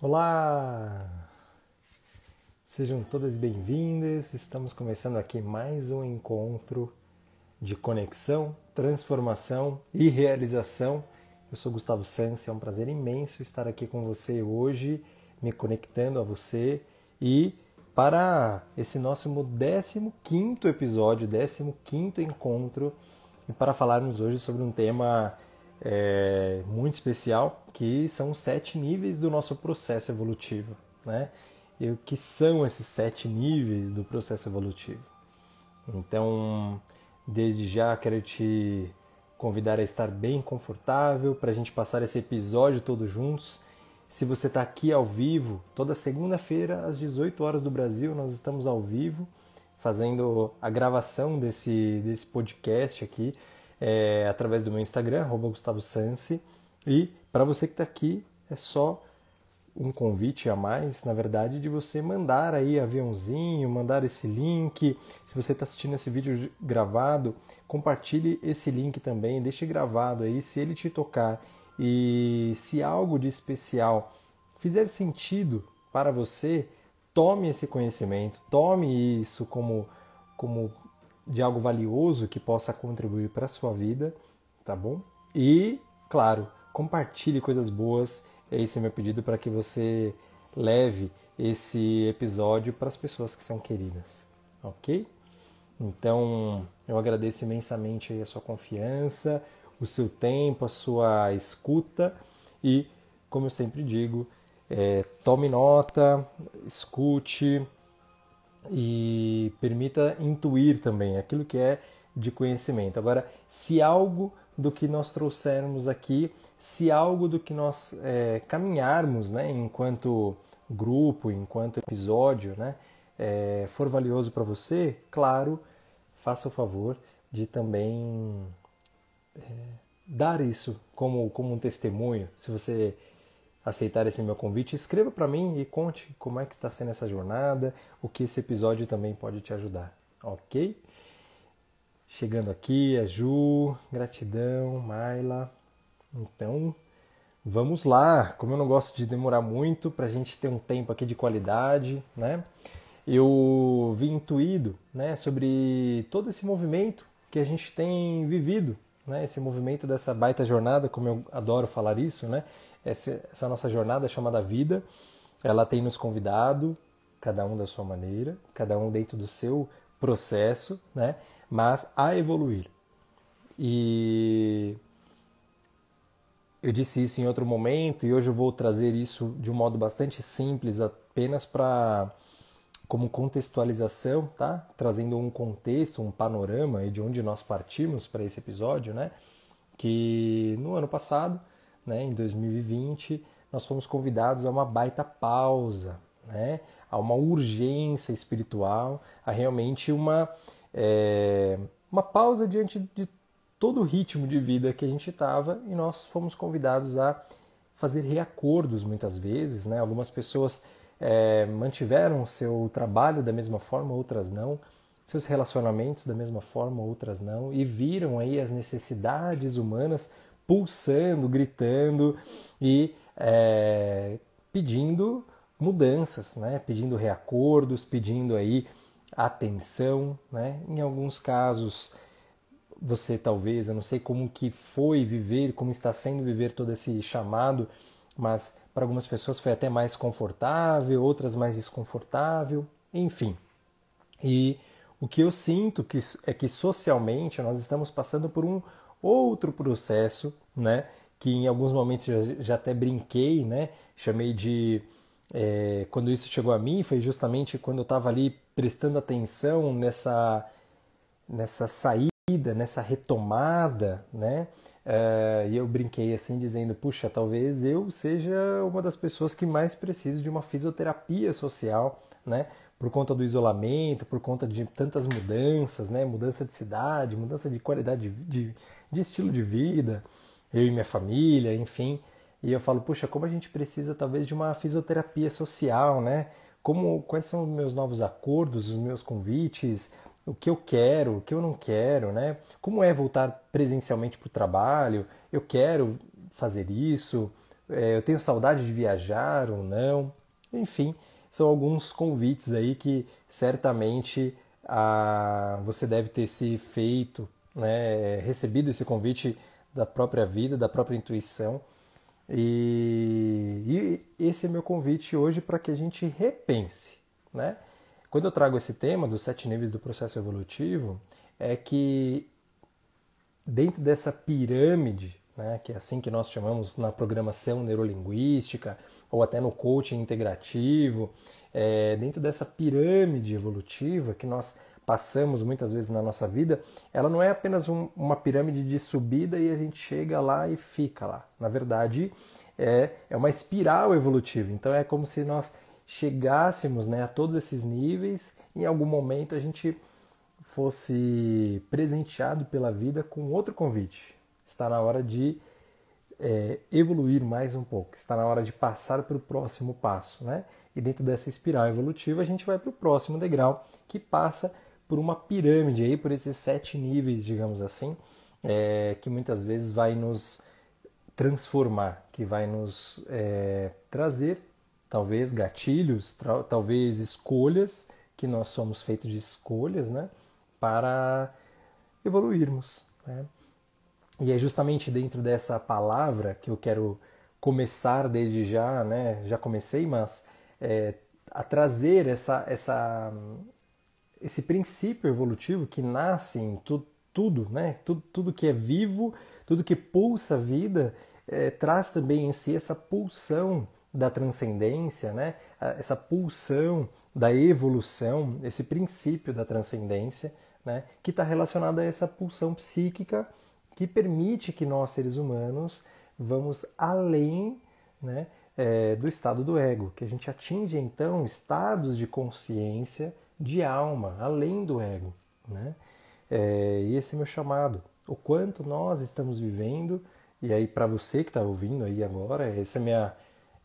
Olá! Sejam todas bem-vindas. Estamos começando aqui mais um encontro de conexão, transformação e realização. Eu sou Gustavo Sansi, é um prazer imenso estar aqui com você hoje, me conectando a você e para esse nosso 15 episódio, 15 encontro, e para falarmos hoje sobre um tema é, muito especial, que são os sete níveis do nosso processo evolutivo. Né? E o que são esses sete níveis do processo evolutivo? Então, desde já quero te convidar a estar bem confortável para a gente passar esse episódio todos juntos. Se você está aqui ao vivo, toda segunda-feira às 18 horas do Brasil, nós estamos ao vivo fazendo a gravação desse, desse podcast aqui é, através do meu Instagram, Gustavo Sansi. E para você que está aqui, é só um convite a mais, na verdade, de você mandar aí aviãozinho, mandar esse link. Se você está assistindo esse vídeo gravado, compartilhe esse link também, deixe gravado aí, se ele te tocar e se algo de especial fizer sentido para você, tome esse conhecimento, tome isso como, como de algo valioso que possa contribuir para a sua vida, tá bom? E, claro, compartilhe coisas boas. Esse é meu pedido para que você leve esse episódio para as pessoas que são queridas, ok? Então, eu agradeço imensamente a sua confiança, o seu tempo, a sua escuta e, como eu sempre digo, é, tome nota, escute, e permita intuir também aquilo que é de conhecimento. Agora, se algo do que nós trouxermos aqui, se algo do que nós é, caminharmos né, enquanto grupo, enquanto episódio, né, é, for valioso para você, claro, faça o favor de também é, dar isso como, como um testemunho. Se você aceitar esse meu convite, escreva para mim e conte como é que está sendo essa jornada, o que esse episódio também pode te ajudar, ok? Chegando aqui, a Ju, gratidão, Maila. Então, vamos lá. Como eu não gosto de demorar muito, para a gente ter um tempo aqui de qualidade, né? Eu vim intuído né, sobre todo esse movimento que a gente tem vivido, né? Esse movimento dessa baita jornada, como eu adoro falar isso, né? Essa, nossa jornada chamada vida, ela tem nos convidado, cada um da sua maneira, cada um dentro do seu processo, né? Mas a evoluir. E eu disse isso em outro momento e hoje eu vou trazer isso de um modo bastante simples, apenas para como contextualização, tá? Trazendo um contexto, um panorama de onde nós partimos para esse episódio, né? Que no ano passado né, em 2020, nós fomos convidados a uma baita pausa, né, a uma urgência espiritual, a realmente uma, é, uma pausa diante de todo o ritmo de vida que a gente estava e nós fomos convidados a fazer reacordos muitas vezes. Né? Algumas pessoas é, mantiveram seu trabalho da mesma forma, outras não, seus relacionamentos da mesma forma, outras não, e viram aí as necessidades humanas pulsando, gritando e é, pedindo mudanças, né? pedindo reacordos, pedindo aí atenção. Né? Em alguns casos, você talvez, eu não sei como que foi viver, como está sendo viver todo esse chamado, mas para algumas pessoas foi até mais confortável, outras mais desconfortável, enfim. E o que eu sinto que é que socialmente nós estamos passando por um outro processo, né? Que em alguns momentos já, já até brinquei, né? Chamei de é, quando isso chegou a mim foi justamente quando eu estava ali prestando atenção nessa nessa saída, nessa retomada, né? É, e eu brinquei assim dizendo, puxa, talvez eu seja uma das pessoas que mais precisa de uma fisioterapia social, né? Por conta do isolamento, por conta de tantas mudanças, né? Mudança de cidade, mudança de qualidade de, de de estilo de vida, eu e minha família, enfim. E eu falo, puxa, como a gente precisa talvez de uma fisioterapia social, né? Como quais são os meus novos acordos, os meus convites, o que eu quero, o que eu não quero, né? Como é voltar presencialmente para o trabalho? Eu quero fazer isso? é, eu tenho saudade de viajar ou não. Enfim, são alguns convites aí que certamente ah, você deve ter se feito, né, recebido esse convite da própria vida, da própria intuição. E, e esse é meu convite hoje para que a gente repense. Né? Quando eu trago esse tema dos sete níveis do processo evolutivo, é que dentro dessa pirâmide, né, que é assim que nós chamamos na programação neurolinguística ou até no coaching integrativo, é, dentro dessa pirâmide evolutiva que nós passamos muitas vezes na nossa vida, ela não é apenas um, uma pirâmide de subida e a gente chega lá e fica lá. Na verdade, é, é uma espiral evolutiva. Então é como se nós chegássemos né, a todos esses níveis, em algum momento a gente fosse presenteado pela vida com outro convite. Está na hora de é, evoluir mais um pouco, está na hora de passar para o próximo passo. Né? E dentro dessa espiral evolutiva, a gente vai para o próximo degrau, que passa por uma pirâmide aí, por esses sete níveis, digamos assim, é, que muitas vezes vai nos transformar, que vai nos é, trazer talvez gatilhos, talvez escolhas, que nós somos feitos de escolhas, né, para evoluirmos. Né? E é justamente dentro dessa palavra que eu quero começar desde já, né, já comecei, mas é, a trazer essa, essa, esse princípio evolutivo que nasce em tu, tudo, né? Tudo, tudo que é vivo, tudo que pulsa a vida, é, traz também em si essa pulsão da transcendência, né? essa pulsão da evolução, esse princípio da transcendência, né? que está relacionado a essa pulsão psíquica que permite que nós, seres humanos, vamos além né? É, do estado do ego, que a gente atinge então estados de consciência de alma, além do ego. Né? É, e esse é meu chamado. O quanto nós estamos vivendo, e aí para você que está ouvindo aí agora, essa é minha,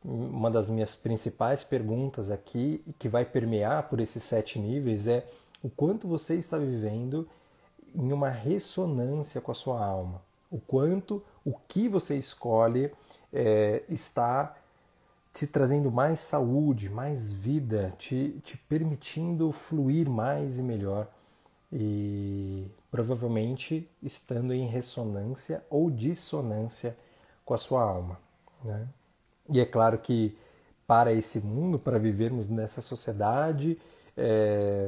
uma das minhas principais perguntas aqui, que vai permear por esses sete níveis, é o quanto você está vivendo em uma ressonância com a sua alma. O quanto o que você escolhe é, está te trazendo mais saúde, mais vida, te, te permitindo fluir mais e melhor e provavelmente estando em ressonância ou dissonância com a sua alma. Né? E é claro que para esse mundo, para vivermos nessa sociedade, é,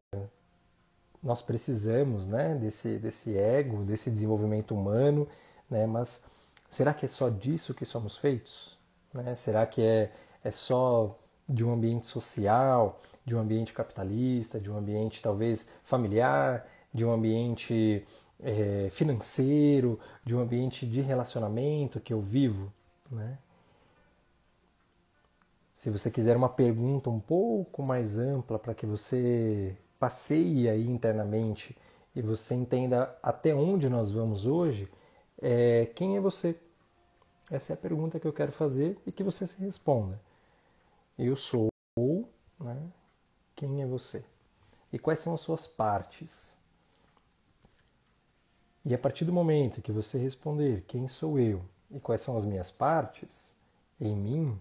nós precisamos né, desse, desse ego, desse desenvolvimento humano, né, mas será que é só disso que somos feitos? Né? Será que é é só de um ambiente social, de um ambiente capitalista, de um ambiente talvez familiar, de um ambiente é, financeiro, de um ambiente de relacionamento que eu vivo, né? Se você quiser uma pergunta um pouco mais ampla para que você passeie aí internamente e você entenda até onde nós vamos hoje, é, quem é você? Essa é a pergunta que eu quero fazer e que você se responda. Eu sou, né? Quem é você? E quais são as suas partes? E a partir do momento que você responder quem sou eu e quais são as minhas partes em mim,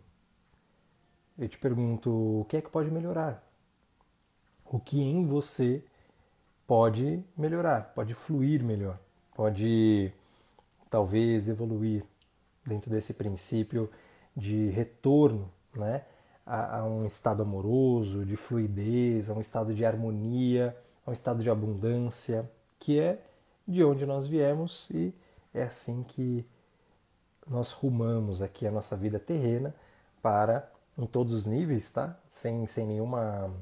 eu te pergunto o que é que pode melhorar? O que em você pode melhorar, pode fluir melhor, pode talvez evoluir dentro desse princípio de retorno, né? a, a um estado amoroso, de fluidez, a um estado de harmonia, a um estado de abundância, que é de onde nós viemos e é assim que nós rumamos aqui a nossa vida terrena para em todos os níveis, tá? Sem, sem nenhuma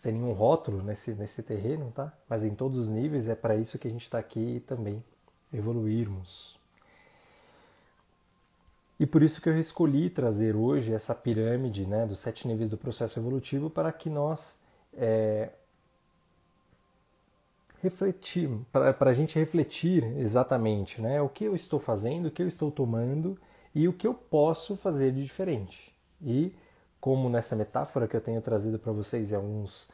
sem nenhum rótulo nesse, nesse terreno, tá? Mas em todos os níveis é para isso que a gente está aqui também evoluirmos. E por isso que eu escolhi trazer hoje essa pirâmide né, dos sete níveis do processo evolutivo para que nós é, refletir, para, a gente refletir exatamente né, o que eu estou fazendo, o que eu estou tomando e o que eu posso fazer de diferente. E como nessa metáfora que eu tenho trazido para vocês em alguns,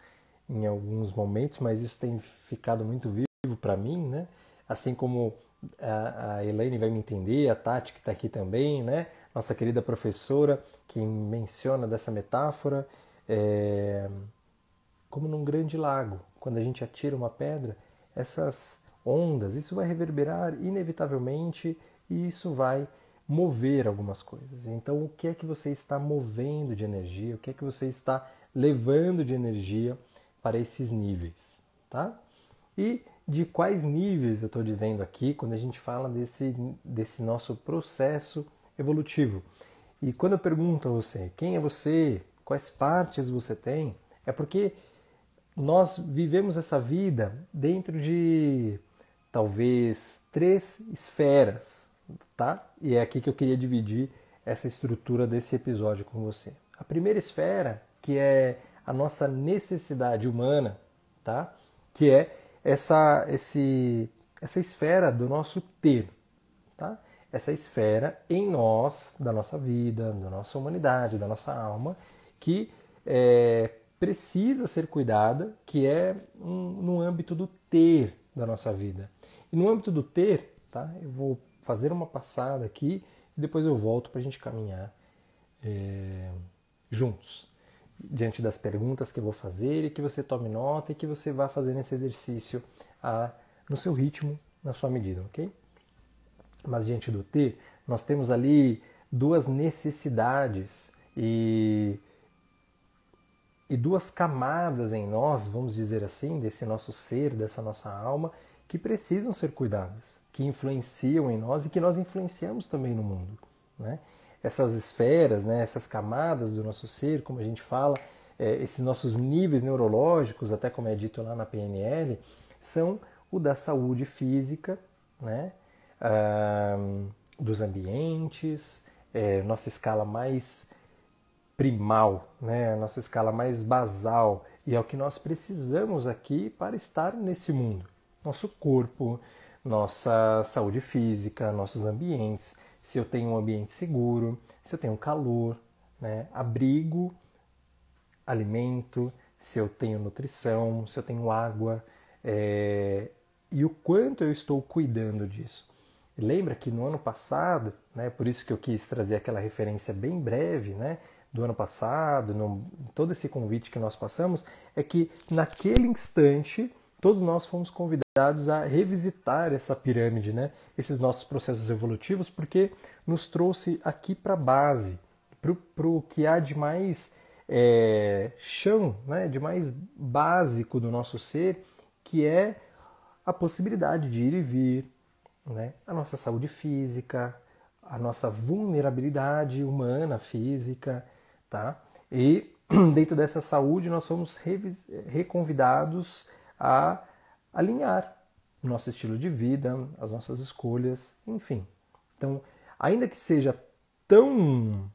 em alguns momentos, mas isso tem ficado muito vivo para mim, né? assim como a, a Elaine vai me entender, a Tati que está aqui também, né? nossa querida professora que menciona dessa metáfora é, como num grande lago. Quando a gente atira uma pedra, essas ondas, isso vai reverberar inevitavelmente e isso vai mover algumas coisas. Então, o que é que você está movendo de energia? O que é que você está levando de energia para esses níveis, tá? E de quais níveis eu estou dizendo aqui quando a gente fala desse, desse nosso processo evolutivo. E quando eu pergunto a você quem é você, quais partes você tem, é porque nós vivemos essa vida dentro de talvez três esferas, tá? E é aqui que eu queria dividir essa estrutura desse episódio com você. A primeira esfera, que é a nossa necessidade humana, tá? Que é essa esse essa esfera do nosso ter, tá? Essa esfera em nós, da nossa vida, da nossa humanidade, da nossa alma, que é, precisa ser cuidada, que é um, no âmbito do ter da nossa vida. E no âmbito do ter, tá? Eu vou fazer uma passada aqui e depois eu volto para a gente caminhar é, juntos diante das perguntas que eu vou fazer e que você tome nota e que você vá fazendo esse exercício a, no seu ritmo, na sua medida, ok? Mas diante do ter, nós temos ali duas necessidades e e duas camadas em nós, vamos dizer assim, desse nosso ser, dessa nossa alma, que precisam ser cuidadas, que influenciam em nós e que nós influenciamos também no mundo. Né? Essas esferas, né, essas camadas do nosso ser, como a gente fala, é, esses nossos níveis neurológicos, até como é dito lá na PNL, são o da saúde física, né, ah, dos ambientes, é, nossa escala mais primal, né? nossa escala mais basal, e é o que nós precisamos aqui para estar nesse mundo. Nosso corpo, nossa saúde física, nossos ambientes, se eu tenho um ambiente seguro, se eu tenho calor, né? abrigo, alimento, se eu tenho nutrição, se eu tenho água, é... e o quanto eu estou cuidando disso. lembra que no ano passado, né, por isso que eu quis trazer aquela referência bem breve, né, do ano passado, no, todo esse convite que nós passamos, é que naquele instante todos nós fomos convidados a revisitar essa pirâmide, né? esses nossos processos evolutivos, porque nos trouxe aqui para a base, para o que há de mais é, chão, né? de mais básico do nosso ser, que é a possibilidade de ir e vir, né? a nossa saúde física, a nossa vulnerabilidade humana, física, Tá? E dentro dessa saúde nós fomos reconvidados a alinhar o nosso estilo de vida, as nossas escolhas, enfim. Então, ainda que seja tão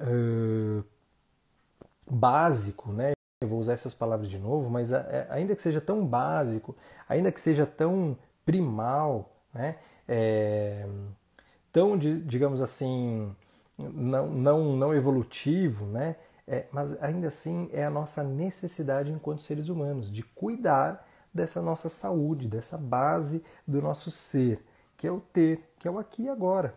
uh, básico, né? Eu vou usar essas palavras de novo, mas ainda que seja tão básico, ainda que seja tão primal, né? É, tão, digamos assim, não, não, não evolutivo, né? É, mas ainda assim é a nossa necessidade enquanto seres humanos de cuidar dessa nossa saúde, dessa base do nosso ser, que é o ter, que é o aqui e agora.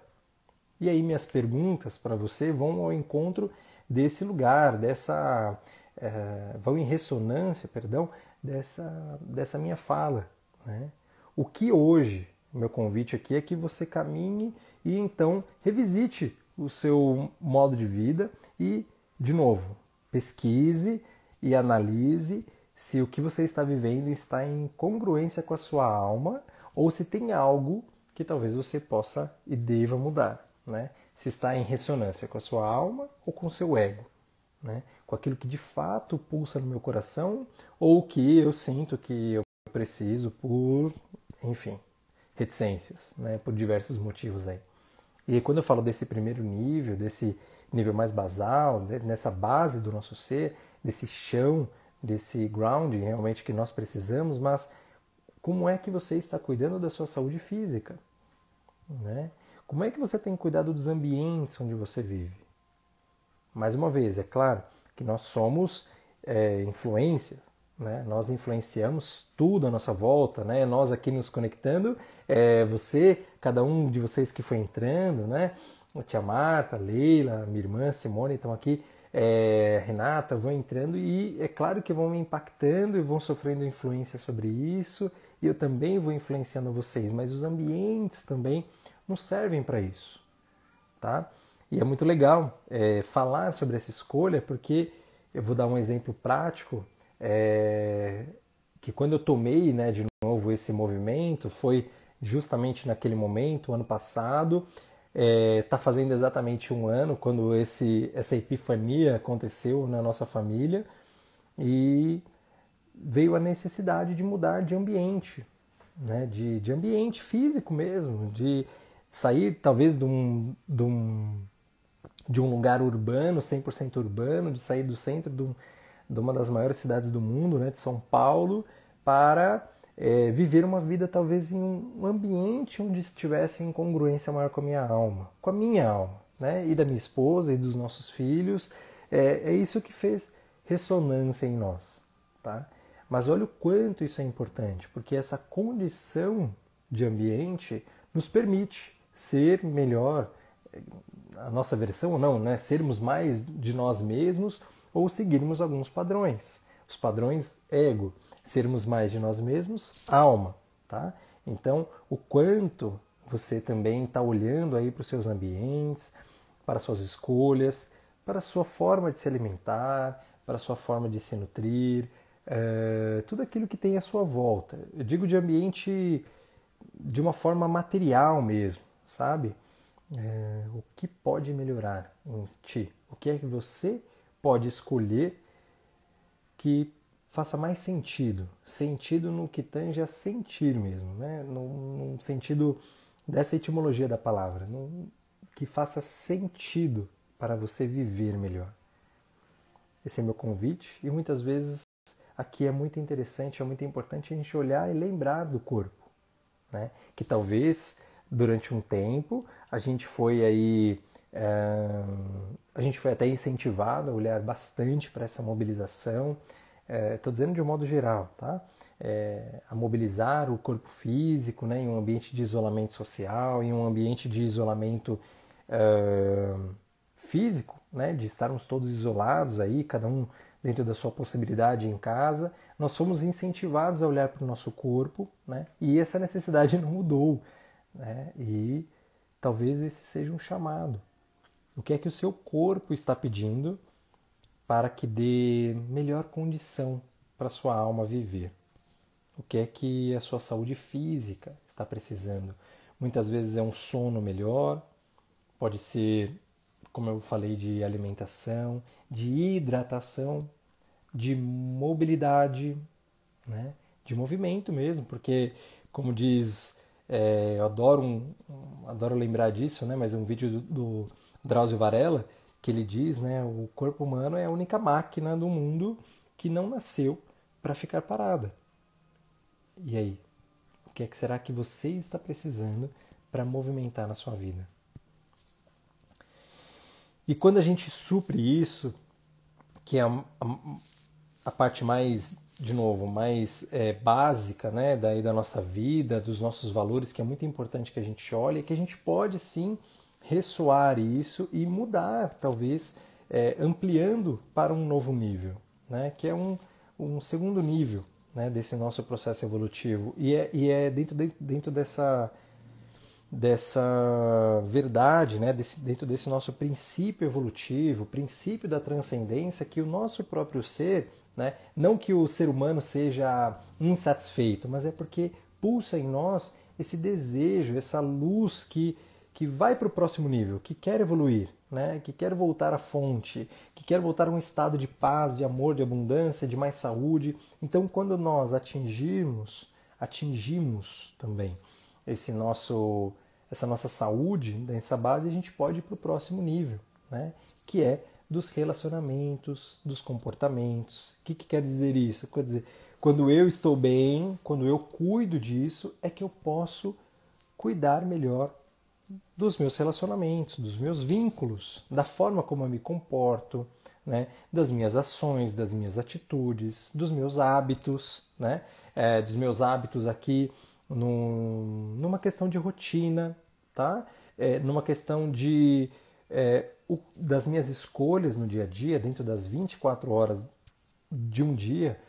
E aí minhas perguntas para você vão ao encontro desse lugar, dessa é, vão em ressonância, perdão, dessa dessa minha fala, né? O que hoje, meu convite aqui é que você caminhe e então revisite o seu modo de vida e, de novo, pesquise e analise se o que você está vivendo está em congruência com a sua alma ou se tem algo que talvez você possa e deva mudar, né? Se está em ressonância com a sua alma ou com o seu ego, né? Com aquilo que de fato pulsa no meu coração ou que eu sinto que eu preciso por, enfim, reticências, né? Por diversos motivos aí. E quando eu falo desse primeiro nível, desse nível mais basal, né, nessa base do nosso ser, desse chão, desse grounding realmente que nós precisamos, mas como é que você está cuidando da sua saúde física? Né? Como é que você tem cuidado dos ambientes onde você vive? Mais uma vez, é claro que nós somos é, influência, né? Nós influenciamos tudo à nossa volta, né? Nós aqui nos conectando, é, você, cada um de vocês que foi entrando, né? a tia Marta, Leila, minha irmã Simone estão aqui, é, Renata, vão entrando e é claro que vão me impactando e vão sofrendo influência sobre isso e eu também vou influenciando vocês, mas os ambientes também nos servem para isso, tá? E é muito legal é, falar sobre essa escolha porque eu vou dar um exemplo prático é, que quando eu tomei, né, de novo esse movimento foi justamente naquele momento, ano passado, está é, tá fazendo exatamente um ano quando esse, essa epifania aconteceu na nossa família e veio a necessidade de mudar de ambiente, né? de, de ambiente físico mesmo, de sair talvez de um, de um, de um lugar urbano, 100% urbano, de sair do centro de, um, de uma das maiores cidades do mundo, né? de São Paulo, para é, viver uma vida talvez em um ambiente onde estivesse em congruência maior com a minha alma, com a minha alma, né? E da minha esposa e dos nossos filhos. É, é isso que fez ressonância em nós, tá? Mas olha o quanto isso é importante, porque essa condição de ambiente nos permite ser melhor, a nossa versão ou não, né? Sermos mais de nós mesmos ou seguirmos alguns padrões, os padrões ego sermos mais de nós mesmos, alma, tá? Então, o quanto você também está olhando aí para os seus ambientes, para suas escolhas, para a sua forma de se alimentar, para a sua forma de se nutrir, é, tudo aquilo que tem à sua volta. Eu digo de ambiente de uma forma material mesmo, sabe? É, o que pode melhorar em ti? O que é que você pode escolher que faça mais sentido. Sentido no que tange a sentir mesmo, né? num, num sentido dessa etimologia da palavra, num, que faça sentido para você viver melhor. Esse é meu convite e muitas vezes aqui é muito interessante, é muito importante a gente olhar e lembrar do corpo, né? Que talvez durante um tempo a gente foi aí é, a gente foi até incentivado a olhar bastante para essa mobilização, estou é, dizendo de um modo geral, tá? É, a mobilizar o corpo físico né, em um ambiente de isolamento social, em um ambiente de isolamento físico, né, de estarmos todos isolados aí, cada um dentro da sua possibilidade em casa, nós fomos incentivados a olhar para o nosso corpo, né, e essa necessidade não mudou, né, e talvez esse seja um chamado. O que é que o seu corpo está pedindo para que dê melhor condição para sua alma viver. O que é que a sua saúde física está precisando? Muitas vezes é um sono melhor, pode ser, como eu falei, de alimentação, de hidratação, de mobilidade, né? de movimento mesmo, porque, como diz, é, eu adoro, um, adoro lembrar disso, né? mas um vídeo do, do Drauzio Varela, que ele diz, né, o corpo humano é a única máquina do mundo que não nasceu para ficar parada. E aí, o que é que será que você está precisando para movimentar na sua vida? E quando a gente supre isso, que é a, a, a parte mais, de novo, mais é, básica, né, daí da nossa vida, dos nossos valores, que é muito importante que a gente olhe, é que a gente pode sim ressoar isso e mudar, talvez é, ampliando para um novo nível, né? que é um, um segundo nível né? desse nosso processo evolutivo. E é, e é dentro, de, dentro dessa, dessa verdade, né? desse, dentro desse nosso princípio evolutivo, princípio da transcendência, que o nosso próprio ser, né? não que o ser humano seja insatisfeito, mas é porque pulsa em nós esse desejo, essa luz que que vai para o próximo nível, que quer evoluir, né? que quer voltar à fonte, que quer voltar a um estado de paz, de amor, de abundância, de mais saúde. Então, quando nós atingirmos, atingimos também esse nosso, essa nossa saúde, essa base, a gente pode ir para o próximo nível, né? que é dos relacionamentos, dos comportamentos. O que, que quer dizer isso? Quer dizer, quando eu estou bem, quando eu cuido disso, é que eu posso cuidar melhor dos meus relacionamentos, dos meus vínculos, da forma como eu me comporto, né, das minhas ações, das minhas atitudes, dos meus hábitos, né, é, dos meus hábitos aqui num, numa questão de rotina, tá? é, numa questão de é, o, das minhas escolhas no dia a dia, dentro das 24 horas de um dia,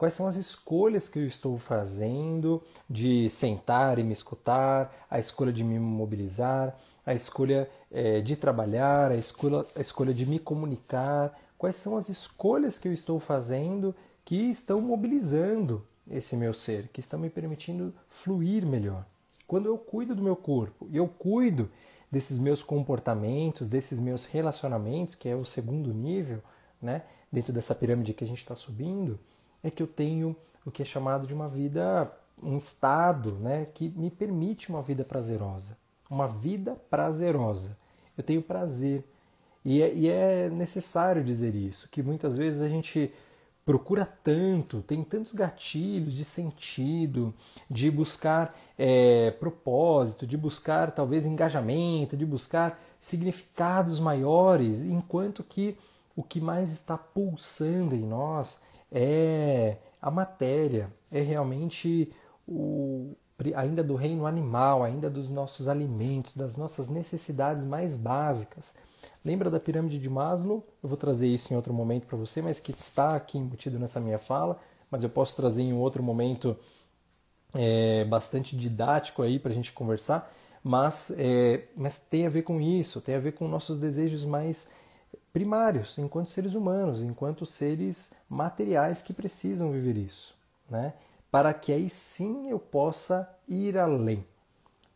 quais são as escolhas que eu estou fazendo de sentar e me escutar, a escolha de me mobilizar, a escolha é, de trabalhar, a escolha, a escolha de me comunicar, quais são as escolhas que eu estou fazendo que estão mobilizando esse meu ser, que estão me permitindo fluir melhor. Quando eu cuido do meu corpo e eu cuido desses meus comportamentos, desses meus relacionamentos, que é o segundo nível, né, dentro dessa pirâmide que a gente está subindo, é que eu tenho o que é chamado de uma vida, um estado, né, que me permite uma vida prazerosa, uma vida prazerosa. Eu tenho prazer, e é, e é necessário dizer isso, que muitas vezes a gente procura tanto, tem tantos gatilhos de sentido, de buscar é, propósito, de buscar talvez engajamento, de buscar significados maiores, enquanto que o que mais está pulsando em nós é a matéria, é realmente o ainda do reino animal, ainda dos nossos alimentos, das nossas necessidades mais básicas. Lembra da pirâmide de Maslow? Eu vou trazer isso em outro momento para você, mas que está aqui embutido nessa minha fala, mas eu posso trazer em outro momento é, bastante didático aí para a gente conversar. Mas, é, mas tem a ver com isso, tem a ver com nossos desejos mais primários, enquanto seres humanos, enquanto seres materiais que precisam viver isso, né? Para que aí sim eu possa ir além.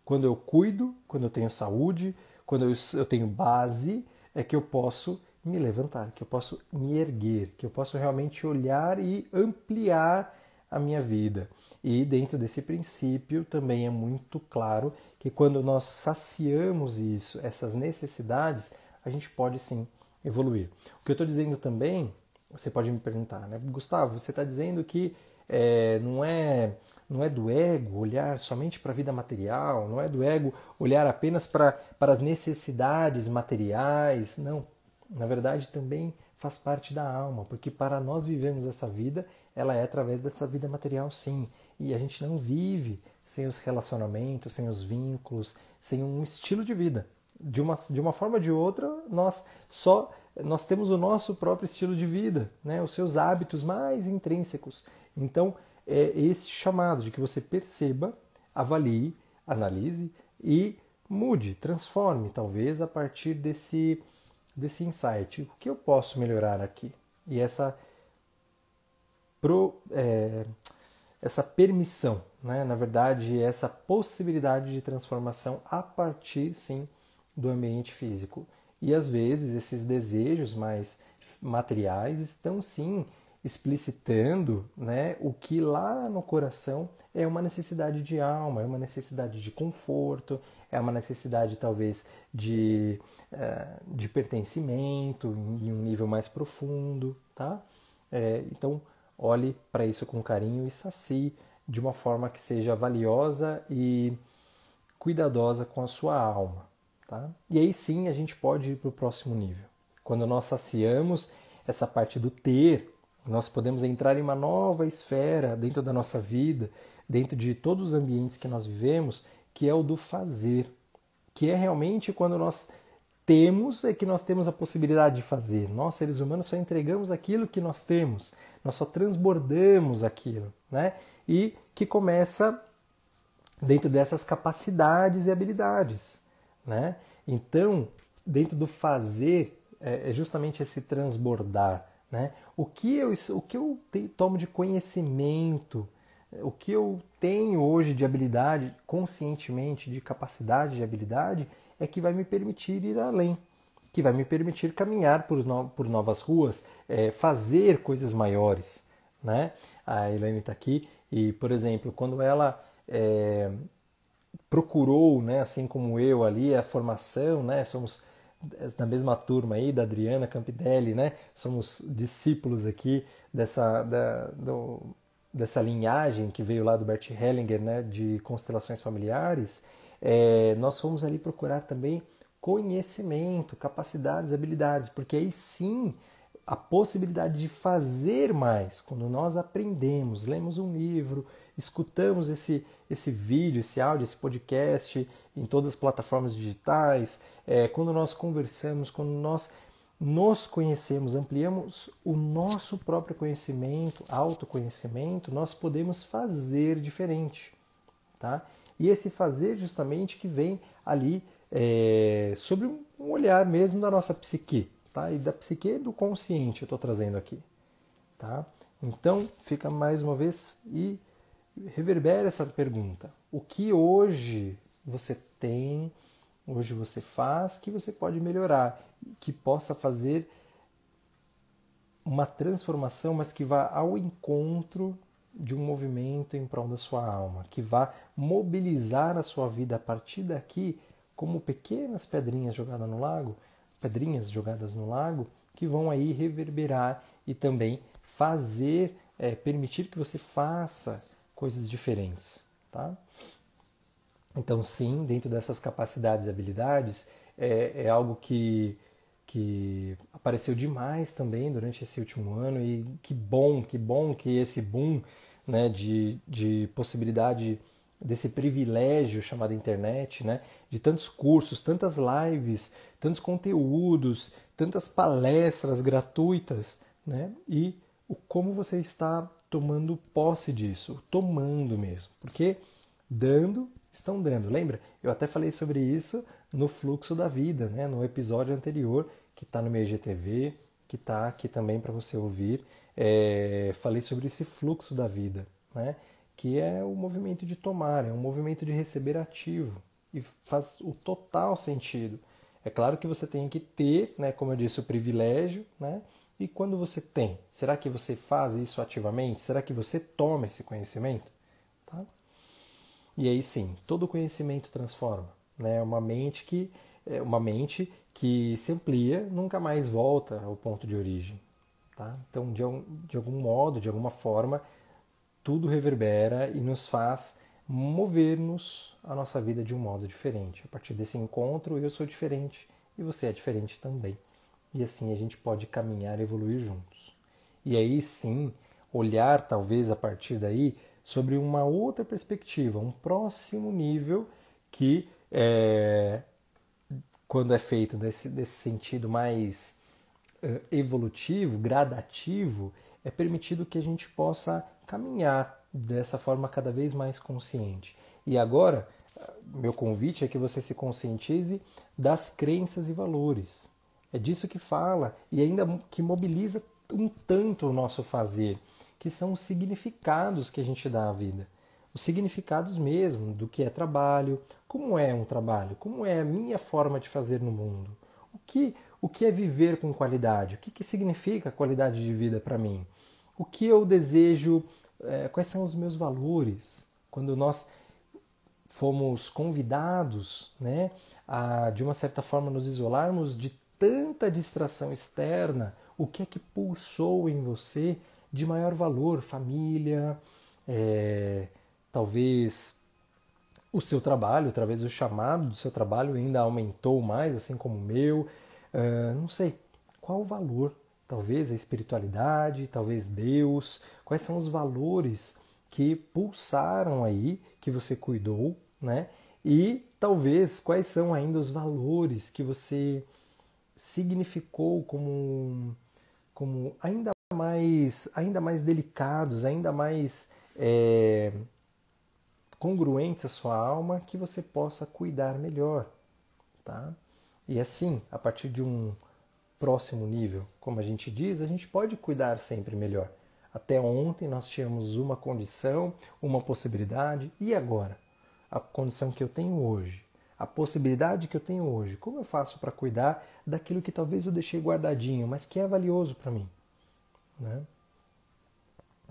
Quando eu cuido, quando eu tenho saúde, quando eu, tenho base, é que eu posso me levantar, que eu posso me erguer, que eu posso realmente olhar e ampliar a minha vida. E dentro desse princípio também é muito claro que quando nós saciamos isso, essas necessidades, a gente pode sim evoluir. O que eu estou dizendo também, você pode me perguntar, né? Gustavo, você está dizendo que é, não é não é do ego olhar somente para a vida material, não é do ego olhar apenas para, as necessidades materiais. Não, na verdade também faz parte da alma, porque para nós vivermos essa vida, ela é através dessa vida material, sim. E a gente não vive sem os relacionamentos, sem os vínculos, sem um estilo de vida. De uma, de uma forma ou de outra, nós só nós temos o nosso próprio estilo de vida, né? os seus hábitos mais intrínsecos. Então, é esse chamado de que você perceba, avalie, analise e mude, transforme, talvez a partir desse, desse insight. O que eu posso melhorar aqui? E essa, pro, é, essa permissão, né? na verdade, essa possibilidade de transformação a partir, sim, do ambiente físico. E às vezes esses desejos mais materiais estão, sim, explicitando né, o que lá no coração é uma necessidade de alma, é uma necessidade de conforto, é uma necessidade talvez de, uh, de pertencimento em um nível mais profundo, tá? É, então olhe para isso com carinho e sacie de uma forma que seja valiosa e cuidadosa com a sua alma, tá? E aí sim a gente pode ir para o próximo nível. Quando nós saciamos essa parte do ter, nós podemos entrar em uma nova esfera dentro da nossa vida, dentro de todos os ambientes que nós vivemos, que é o do fazer, que é realmente quando nós temos é que nós temos a possibilidade de fazer. Nós, seres humanos, só entregamos aquilo que nós temos, nós só transbordamos aquilo, né? E que começa dentro dessas capacidades e habilidades, né? Então, dentro do fazer, é, é justamente esse transbordar, né? O que eu, o que eu tomo de conhecimento, o que eu tenho hoje de habilidade, conscientemente, de capacidade de habilidade, é que vai me permitir ir além, que vai me permitir caminhar por, no, por novas ruas, é, fazer coisas maiores. Né? A Elaine está aqui e, por exemplo, quando ela é, procurou, né, assim como eu ali, a formação, né, somos na mesma turma aí da Adriana Campidelli, né? Somos discípulos aqui dessa, da, do, dessa linhagem que veio lá do Bert Hellinger, né? De constelações familiares. É, nós fomos ali procurar também conhecimento, capacidades, habilidades, porque aí sim a possibilidade de fazer mais, quando nós aprendemos, lemos um livro, escutamos esse, esse vídeo, esse áudio, esse podcast em todas as plataformas digitais, é, quando nós conversamos, quando nós nos conhecemos, ampliamos o nosso próprio conhecimento, autoconhecimento, nós podemos fazer diferente, tá? E esse fazer justamente que vem ali é, sobre um olhar mesmo da nossa psique, tá? E da psique do consciente eu estou trazendo aqui, tá? Então fica mais uma vez e reverbera essa pergunta: o que hoje você tem, hoje você faz, que você pode melhorar, que possa fazer uma transformação, mas que vá ao encontro de um movimento em prol da sua alma, que vá mobilizar a sua vida a partir daqui como pequenas pedrinhas jogadas no lago, pedrinhas jogadas no lago, que vão aí reverberar e também fazer, é, permitir que você faça coisas diferentes, tá? Então, sim, dentro dessas capacidades e habilidades, é, é algo que, que apareceu demais também durante esse último ano e que bom, que bom que esse boom né, de, de possibilidade desse privilégio chamado internet, né, de tantos cursos, tantas lives, tantos conteúdos, tantas palestras gratuitas, né, e o como você está tomando posse disso, tomando mesmo, porque dando estão dando. Lembra? Eu até falei sobre isso no fluxo da vida, né, no episódio anterior que está no meu IGTV, que está aqui também para você ouvir. É, falei sobre esse fluxo da vida, né? que é o movimento de tomar, é um movimento de receber ativo e faz o total sentido. É claro que você tem que ter, né, como eu disse, o privilégio, né? E quando você tem, será que você faz isso ativamente? Será que você toma esse conhecimento? Tá? E aí sim, todo conhecimento transforma, né? Uma mente que é uma mente que se amplia, nunca mais volta ao ponto de origem, tá? Então, de, de algum modo, de alguma forma, tudo reverbera e nos faz mover-nos a nossa vida de um modo diferente. A partir desse encontro, eu sou diferente e você é diferente também. E assim a gente pode caminhar e evoluir juntos. E aí sim, olhar talvez a partir daí sobre uma outra perspectiva, um próximo nível que é, quando é feito desse, desse sentido mais uh, evolutivo, gradativo, é permitido que a gente possa caminhar dessa forma cada vez mais consciente. E agora, meu convite é que você se conscientize das crenças e valores. É disso que fala e ainda que mobiliza um tanto o nosso fazer, que são os significados que a gente dá à vida. Os significados mesmo do que é trabalho, como é um trabalho, como é a minha forma de fazer no mundo. O que, o que é viver com qualidade? O que, que significa qualidade de vida para mim? o que eu desejo, é, quais são os meus valores. Quando nós fomos convidados, né, a de uma certa forma nos isolarmos de tanta distração externa, o que é que pulsou em você de maior valor? Família, é, talvez o seu trabalho, talvez o chamado do seu trabalho ainda aumentou mais, assim como o meu. É, não sei. Qual o valor Talvez a espiritualidade, talvez Deus. Quais são os valores que pulsaram aí, que você cuidou, né? E talvez quais são ainda os valores que você significou como, como ainda mais ainda mais delicados, ainda mais é, congruentes à sua alma, que você possa cuidar melhor, tá? E assim, a partir de um próximo nível, como a gente diz, a gente pode cuidar sempre melhor. Até ontem nós tínhamos uma condição, uma possibilidade, e agora? A condição que eu tenho hoje, a possibilidade que eu tenho hoje, como eu faço para cuidar daquilo que talvez eu deixei guardadinho, mas que é valioso para mim? Né?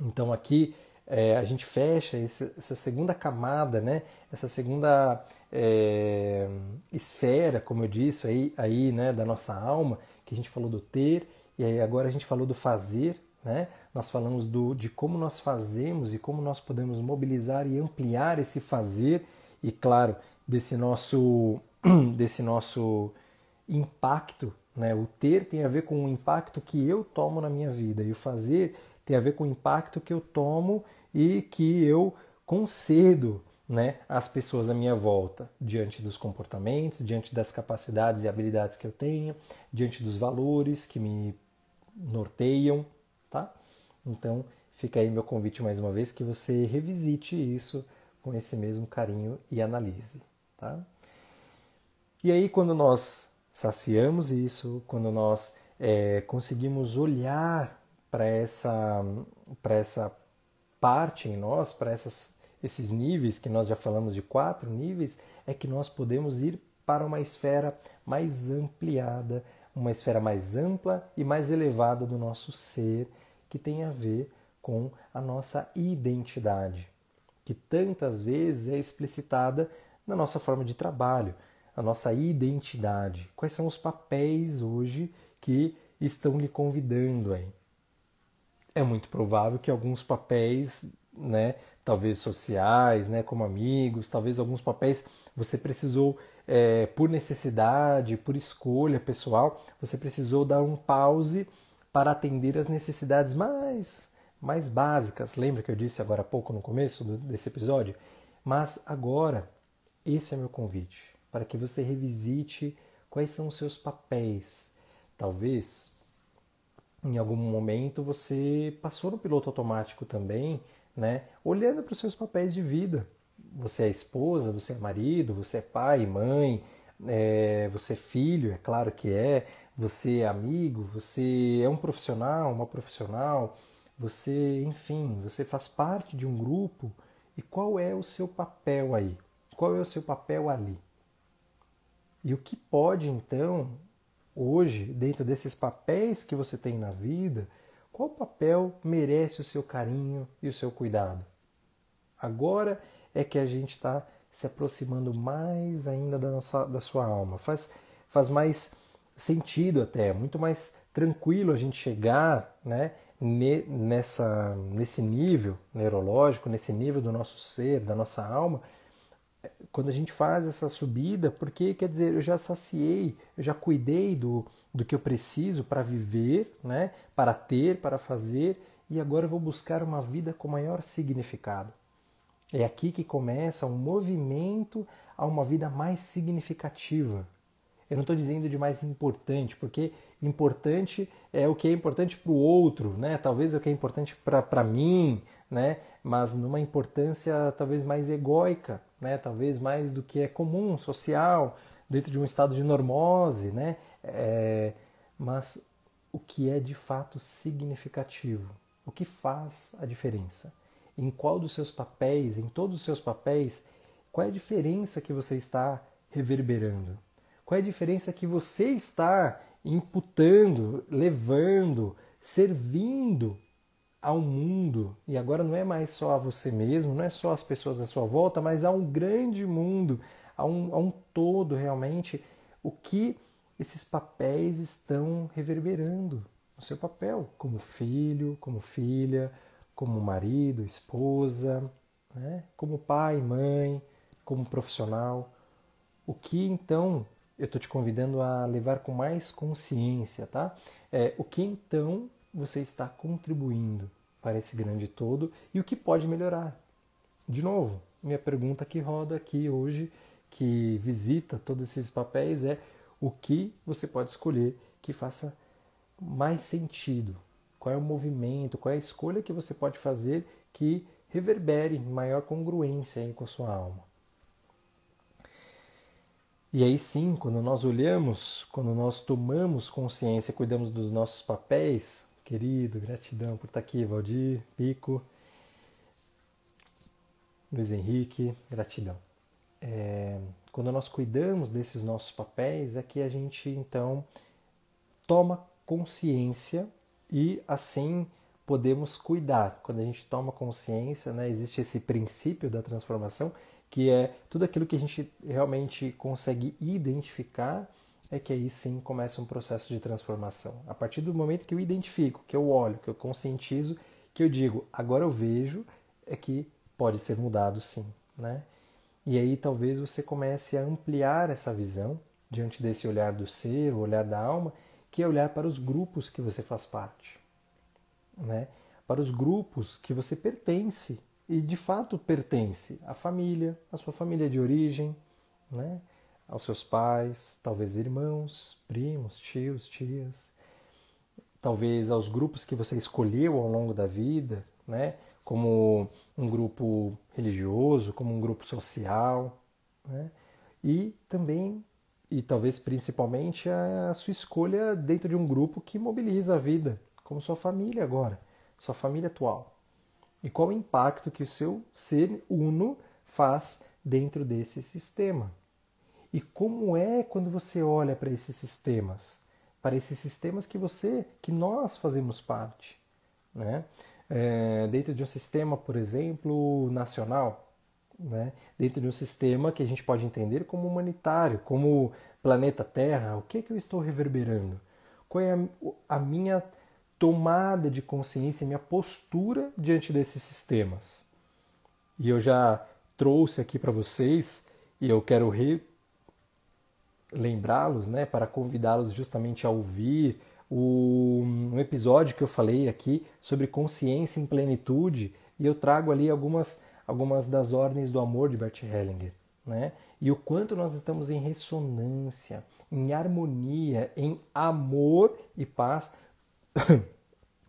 Então aqui é, a gente fecha esse, essa segunda camada, né? essa segunda é, esfera, como eu disse aí, aí né? da nossa alma, que a gente falou do ter, e aí agora a gente falou do fazer, né? Nós falamos do, de como nós fazemos e como nós podemos mobilizar e ampliar esse fazer, e claro, desse nosso, desse nosso impacto Né? O ter tem a ver com o impacto que eu tomo na minha vida e o fazer tem a ver com o impacto que eu tomo e que eu concedo né, às pessoas à minha volta, diante dos comportamentos, diante das capacidades e habilidades que eu tenho, diante dos valores que me norteiam, tá? Então, fica aí meu convite mais uma vez que você revisite isso com esse mesmo carinho e analise, tá? E aí, quando nós saciamos isso, quando nós é, conseguimos olhar para essa, essa parte em nós, para esses níveis que nós já falamos de quatro níveis, é que nós podemos ir para uma esfera mais ampliada, uma esfera mais ampla e mais elevada do nosso ser, que tem a ver com a nossa identidade, que tantas vezes é explicitada na nossa forma de trabalho, a nossa identidade. Quais são os papéis hoje que estão lhe convidando aí? É muito provável que alguns papéis, né, talvez sociais, né, como amigos, talvez alguns papéis você precisou é, por necessidade, por escolha pessoal, você precisou dar um pause para atender as necessidades mais mais básicas. Lembra que eu disse agora há pouco no começo desse episódio? Mas agora esse é meu convite para que você revisite quais são os seus papéis. Talvez em algum momento você passou no piloto automático também, né? Olhando para os seus papéis de vida. Você é esposa, você é marido, você é pai, mãe, é, você é filho, é claro que é, você é amigo, você é um profissional, uma profissional, você, enfim, você faz parte de um grupo. E qual é o seu papel aí? Qual é o seu papel ali? E o que pode então, hoje, dentro desses papéis que você tem na vida, qual papel merece o seu carinho e o seu cuidado? Agora é que a gente está se aproximando mais ainda da, nossa, da sua alma. Faz, faz mais sentido até, muito mais tranquilo a gente chegar né, nessa, nesse nível neurológico, nesse nível do nosso ser, da nossa alma, quando a gente faz essa subida, porque quer dizer, eu já saciei, eu já cuidei do, do que eu preciso para viver, né? para ter, para fazer, e agora eu vou buscar uma vida com maior significado. É aqui que começa um movimento a uma vida mais significativa. Eu não estou dizendo de mais importante, porque importante é o que é importante para o outro, né? talvez é o que é importante para mim, né? mas numa importância talvez mais egóica, né? talvez mais do que é comum, social, dentro de um estado de normose, né? É, mas o que é de fato significativo, o que faz a diferença, em qual dos seus papéis, em todos os seus papéis, qual é a diferença que você está reverberando, qual é a diferença que você está imputando, levando, servindo ao mundo, e agora não é mais só a você mesmo, não é só as pessoas à sua volta, mas a um grande mundo, a um, a um todo realmente, o que esses papéis estão reverberando o seu papel como filho, como filha, como marido, esposa, né? como pai, mãe, como profissional. O que então eu estou te convidando a levar com mais consciência, tá? É, o que então você está contribuindo para esse grande todo e o que pode melhorar. De novo, minha pergunta que roda aqui hoje, que visita todos esses papéis, é o que você pode escolher que faça mais sentido? Qual é o movimento, qual é a escolha que você pode fazer que reverbere maior congruência com a sua alma? E aí sim, quando nós olhamos, quando nós tomamos consciência, cuidamos dos nossos papéis, querido, gratidão por estar aqui, Valdir, Pico, Luiz Henrique, gratidão. É, quando nós cuidamos desses nossos papéis, é que a gente então toma consciência e assim podemos cuidar. Quando a gente toma consciência, né, existe esse princípio da transformação, que é tudo aquilo que a gente realmente consegue identificar é que aí sim começa um processo de transformação. A partir do momento que eu identifico, que eu olho, que eu conscientizo, que eu digo, agora eu vejo, é que pode ser mudado sim, né? E aí talvez você comece a ampliar essa visão diante desse olhar do ser, o olhar da alma, que é olhar para os grupos que você faz parte, né? Para os grupos que você pertence e de fato pertence à família, à sua família de origem, né? Aos seus pais, talvez irmãos, primos, tios, tias, talvez aos grupos que você escolheu ao longo da vida, né? Como um grupo religioso, como um grupo social, né? E também e talvez principalmente a sua escolha dentro de um grupo que mobiliza a vida, como sua família agora, sua família atual. E qual o impacto que o seu ser uno faz dentro desse sistema. E como é quando você olha para esses sistemas, para esses sistemas que você, que nós fazemos parte, né? É, dentro de um sistema, por exemplo, nacional, né? dentro de um sistema que a gente pode entender como humanitário, como planeta Terra, o que, é que eu estou reverberando? Qual é a, a minha tomada de consciência, minha postura diante desses sistemas? E eu já trouxe aqui para vocês e eu quero lembrá-los, né, para convidá-los justamente a ouvir o, um episódio que eu falei aqui sobre consciência em plenitude e eu trago ali algumas algumas das ordens do amor de Bert Hellinger, né? E o quanto nós estamos em ressonância, em harmonia, em amor e paz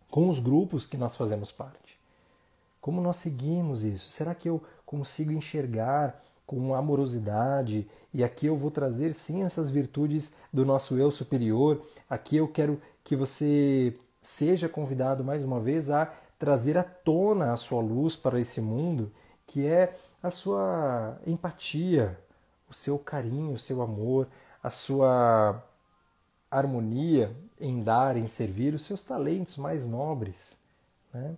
com os grupos que nós fazemos parte. Como nós seguimos isso? Será que eu consigo enxergar com amorosidade? E aqui eu vou trazer sim essas virtudes do nosso eu superior. Aqui eu quero que você seja convidado mais uma vez a trazer à tona a sua luz para esse mundo que é a sua empatia, o seu carinho, o seu amor, a sua harmonia em dar, em servir, os seus talentos mais nobres. Né?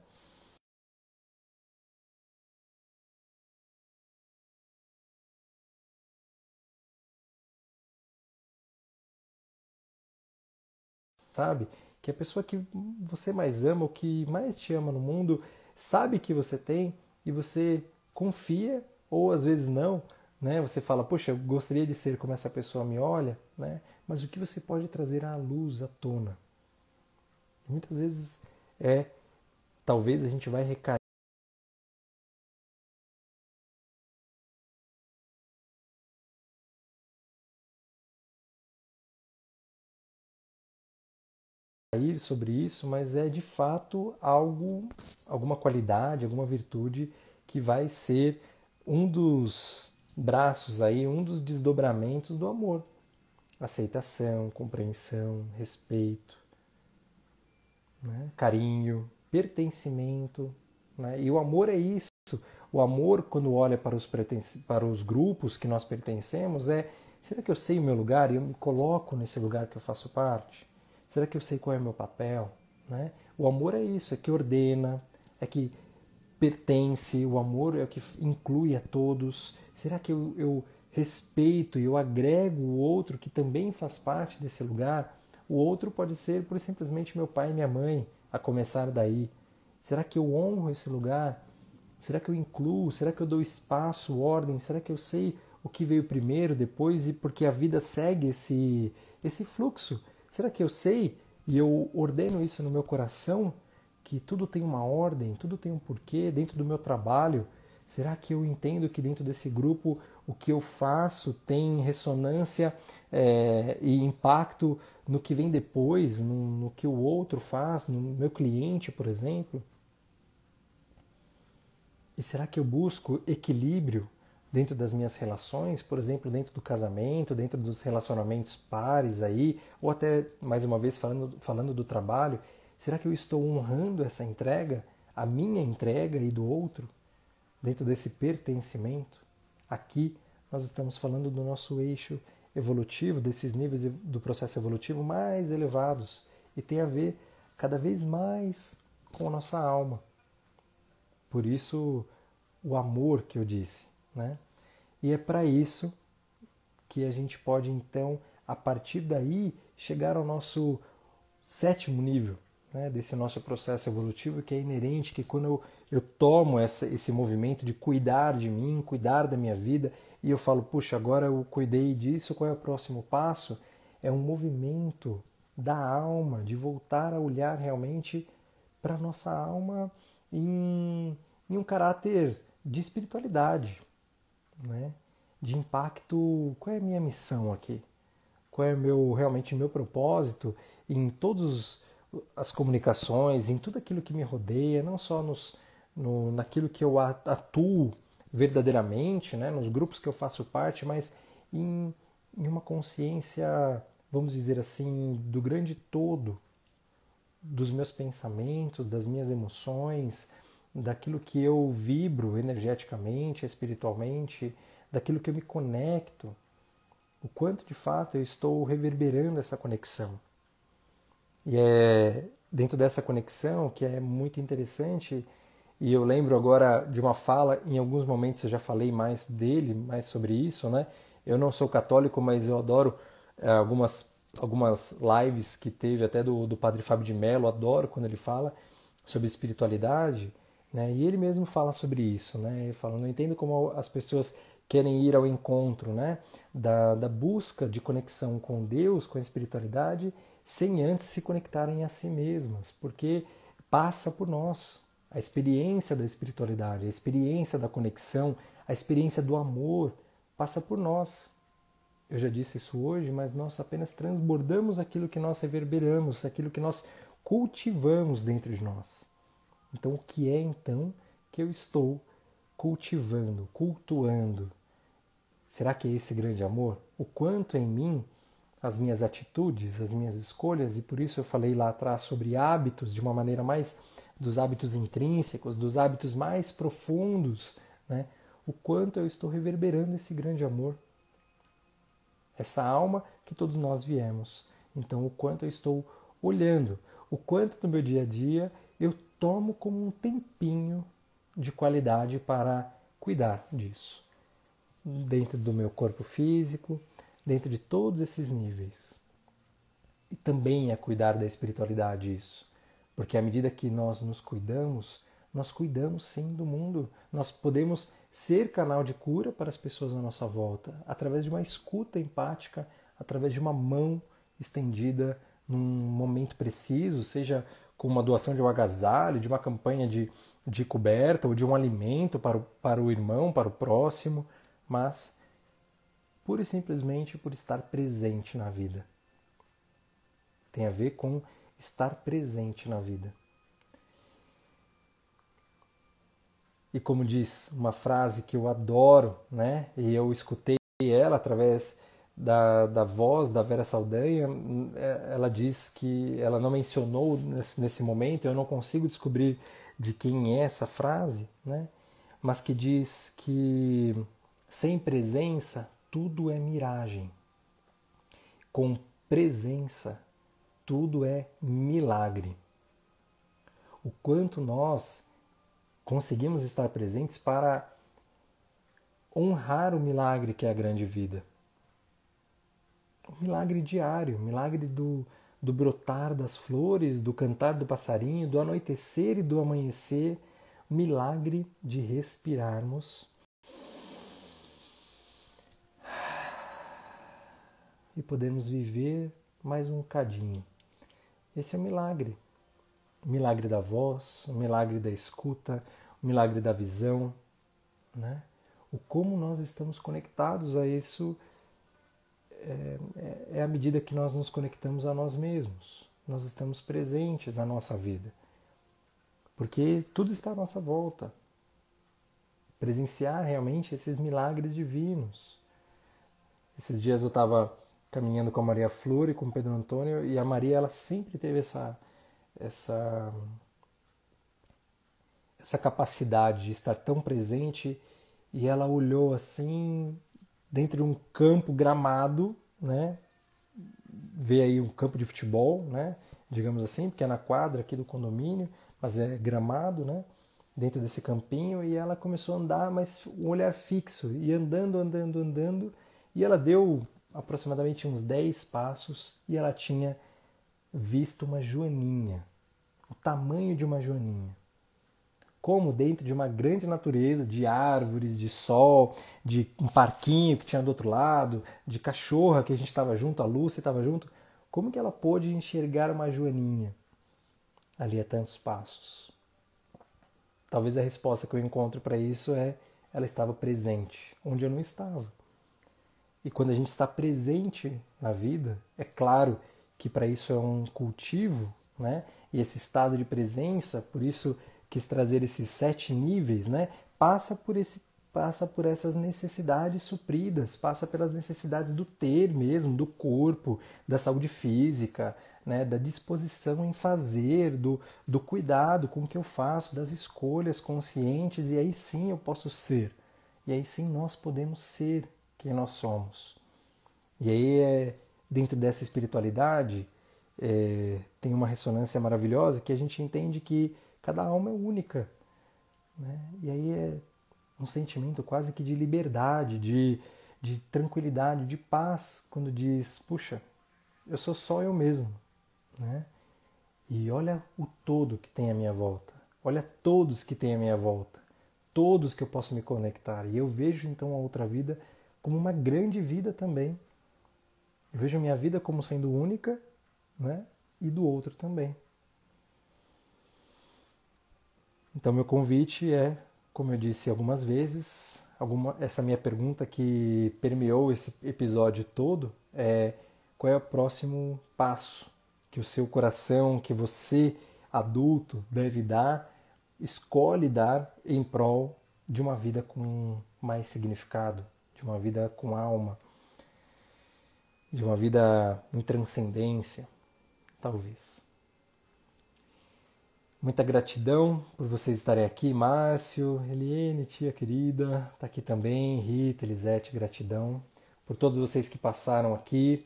Sabe? Que a pessoa que você mais ama, o que mais te ama no mundo, sabe que você tem e você confia ou às vezes não, né? Você fala, poxa, eu gostaria de ser como essa pessoa me olha, né? Mas o que você pode trazer à luz, à tona? Muitas vezes é, talvez a gente vai recair sobre isso, mas é de fato algo, alguma qualidade, alguma virtude que vai ser um dos braços aí, um dos desdobramentos do amor. Aceitação, compreensão, respeito, né? carinho, pertencimento. Né? E o amor é isso. O amor, quando olha para os, para os grupos que nós pertencemos, é: será que eu sei o meu lugar e eu me coloco nesse lugar que eu faço parte? Será que eu sei qual é o meu papel? Né? O amor é isso, é que ordena, é que pertence, o amor é o que inclui a todos? Será que eu, eu respeito e eu agrego o outro que também faz parte desse lugar? O outro pode ser, por simplesmente, meu pai e minha mãe, a começar daí. Será que eu honro esse lugar? Será que eu incluo? Será que eu dou espaço, ordem? Será que eu sei o que veio primeiro, depois e porque a vida segue esse esse fluxo? Será que eu sei e eu ordeno isso no meu coração que tudo tem uma ordem, tudo tem um porquê dentro do meu trabalho? Será que eu entendo que dentro desse grupo o que eu faço tem ressonância é, e impacto no que vem depois, no, no que o outro faz, no meu cliente, por exemplo? E será que eu busco equilíbrio dentro das minhas relações, por exemplo, dentro do casamento, dentro dos relacionamentos pares aí, ou até mais uma vez falando, falando do trabalho, Será que eu estou honrando essa entrega, a minha entrega e do outro, dentro desse pertencimento? Aqui nós estamos falando do nosso eixo evolutivo, desses níveis do processo evolutivo mais elevados e tem a ver cada vez mais com a nossa alma. Por isso, o amor que eu disse, né? E é para isso que a gente pode então, a partir daí, chegar ao nosso sétimo nível, né, desse nosso processo evolutivo que é inerente, que quando eu, eu tomo essa, esse movimento de cuidar de mim, cuidar da minha vida, e eu falo, puxa, agora eu cuidei disso, qual é o próximo passo? É um movimento da alma, de voltar a olhar realmente para a nossa alma em, em um caráter de espiritualidade, né? de impacto. Qual é a minha missão aqui? Qual é meu, realmente meu propósito em todas as comunicações, em tudo aquilo que me rodeia, não só nos, no, naquilo que eu atuo verdadeiramente, né? nos grupos que eu faço parte, mas em, em uma consciência, vamos dizer assim, do grande todo, dos meus pensamentos, das minhas emoções, daquilo que eu vibro energeticamente, espiritualmente, daquilo que eu me conecto, o quanto de fato eu estou reverberando essa conexão. E é dentro dessa conexão que é muito interessante, e eu lembro agora de uma fala, em alguns momentos eu já falei mais dele, mais sobre isso, né? Eu não sou católico, mas eu adoro é, algumas, algumas lives que teve até do, do Padre Fábio de Mello, adoro quando ele fala sobre espiritualidade, né? E ele mesmo fala sobre isso, né? Ele fala, não entendo como as pessoas querem ir ao encontro né, da, da busca de conexão com Deus, com a espiritualidade, sem antes se conectarem a si mesmas, porque passa por nós. A experiência da espiritualidade, a experiência da conexão, a experiência do amor passa por nós. Eu já disse isso hoje, mas nós apenas transbordamos aquilo que nós reverberamos, aquilo que nós cultivamos dentro de nós. Então, o que é então que eu estou cultivando, cultuando? Será que é esse grande amor? O quanto em mim as minhas atitudes, as minhas escolhas, e por isso eu falei lá atrás sobre hábitos de uma maneira mais dos hábitos intrínsecos, dos hábitos mais profundos, né? O quanto eu estou reverberando esse grande amor, essa alma que todos nós viemos. Então, o quanto eu estou olhando, o quanto no meu dia a dia eu tomo como um tempinho de qualidade para cuidar disso. Dentro do meu corpo físico, dentro de todos esses níveis. E também é cuidar da espiritualidade isso. Porque à medida que nós nos cuidamos, nós cuidamos sim do mundo. Nós podemos ser canal de cura para as pessoas à nossa volta, através de uma escuta empática, através de uma mão estendida num momento preciso, seja com uma doação de um agasalho, de uma campanha de, de coberta ou de um alimento para o, para o irmão, para o próximo, mas pura e simplesmente por estar presente na vida. Tem a ver com estar presente na vida. E como diz uma frase que eu adoro, né? E eu escutei ela através da, da voz da Vera Saldanha, é, ela diz que ela não mencionou nesse, nesse momento, eu não consigo descobrir de quem é essa frase, né? mas que diz que sem presença tudo é miragem, com presença tudo é milagre. O quanto nós conseguimos estar presentes para honrar o milagre que é a grande vida um milagre diário, milagre do, do brotar das flores, do cantar do passarinho, do anoitecer e do amanhecer, milagre de respirarmos e podemos viver mais um cadinho. Esse é o milagre. O milagre da voz, o milagre da escuta, o milagre da visão, né? O como nós estamos conectados a isso é, é, é à medida que nós nos conectamos a nós mesmos, nós estamos presentes na nossa vida. Porque tudo está à nossa volta. Presenciar realmente esses milagres divinos. Esses dias eu estava caminhando com a Maria Flor e com o Pedro Antônio e a Maria ela sempre teve essa essa essa capacidade de estar tão presente e ela olhou assim dentro de um campo gramado, né? Vê aí um campo de futebol, né? Digamos assim, porque é na quadra aqui do condomínio, mas é gramado, né? Dentro desse campinho e ela começou a andar, mas um olhar fixo e andando, andando, andando, e ela deu aproximadamente uns 10 passos e ela tinha visto uma joaninha o tamanho de uma joaninha. Como dentro de uma grande natureza de árvores, de sol, de um parquinho que tinha do outro lado, de cachorra que a gente estava junto, a Lúcia estava junto, como que ela pôde enxergar uma joaninha ali a tantos passos? Talvez a resposta que eu encontro para isso é ela estava presente onde eu não estava. E quando a gente está presente na vida, é claro que para isso é um cultivo, né? E esse estado de presença, por isso quis trazer esses sete níveis, né? Passa por esse passa por essas necessidades supridas, passa pelas necessidades do ter mesmo, do corpo, da saúde física, né, da disposição em fazer, do, do cuidado com o que eu faço, das escolhas conscientes, e aí sim eu posso ser. E aí sim nós podemos ser quem nós somos. E aí, é, dentro dessa espiritualidade, é, tem uma ressonância maravilhosa que a gente entende que cada alma é única. Né? E aí é um sentimento quase que de liberdade, de, de tranquilidade, de paz, quando diz: puxa, eu sou só eu mesmo. Né? E olha o todo que tem à minha volta. Olha todos que tem à minha volta. Todos que eu posso me conectar. E eu vejo então a outra vida como uma grande vida também. Eu vejo a minha vida como sendo única né? e do outro também. Então, meu convite é, como eu disse algumas vezes, alguma, essa minha pergunta que permeou esse episódio todo é qual é o próximo passo que o seu coração, que você, adulto, deve dar, escolhe dar em prol de uma vida com mais significado, de uma vida com alma, de uma vida em transcendência, talvez. Muita gratidão por vocês estarem aqui, Márcio, Eliane, tia querida, está aqui também, Rita, Elisete, gratidão por todos vocês que passaram aqui.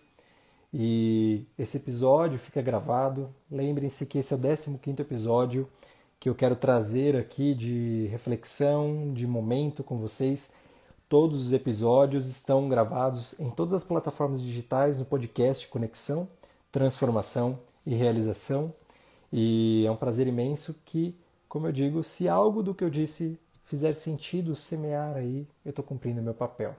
E esse episódio fica gravado. Lembrem-se que esse é o 15 episódio que eu quero trazer aqui de reflexão, de momento com vocês. Todos os episódios estão gravados em todas as plataformas digitais no podcast Conexão, Transformação e Realização. E é um prazer imenso que, como eu digo, se algo do que eu disse fizer sentido semear aí, eu estou cumprindo meu papel.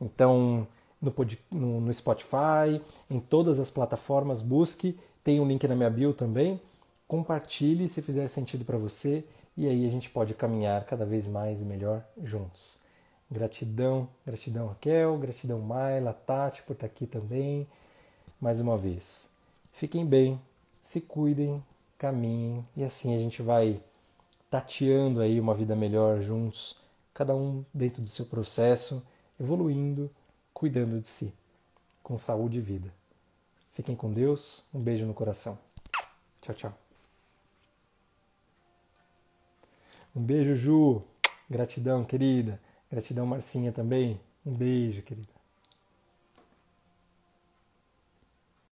Então, no, no, no Spotify, em todas as plataformas, busque, tem um link na minha bio também. Compartilhe se fizer sentido para você e aí a gente pode caminhar cada vez mais e melhor juntos. Gratidão, gratidão Raquel, gratidão Maila, Tati por estar aqui também. Mais uma vez. Fiquem bem, se cuidem, caminhem e assim a gente vai tateando aí uma vida melhor juntos, cada um dentro do seu processo, evoluindo cuidando de si, com saúde e vida. Fiquem com Deus, um beijo no coração. Tchau, tchau. Um beijo, Ju. Gratidão, querida. Gratidão, Marcinha também. Um beijo, querida.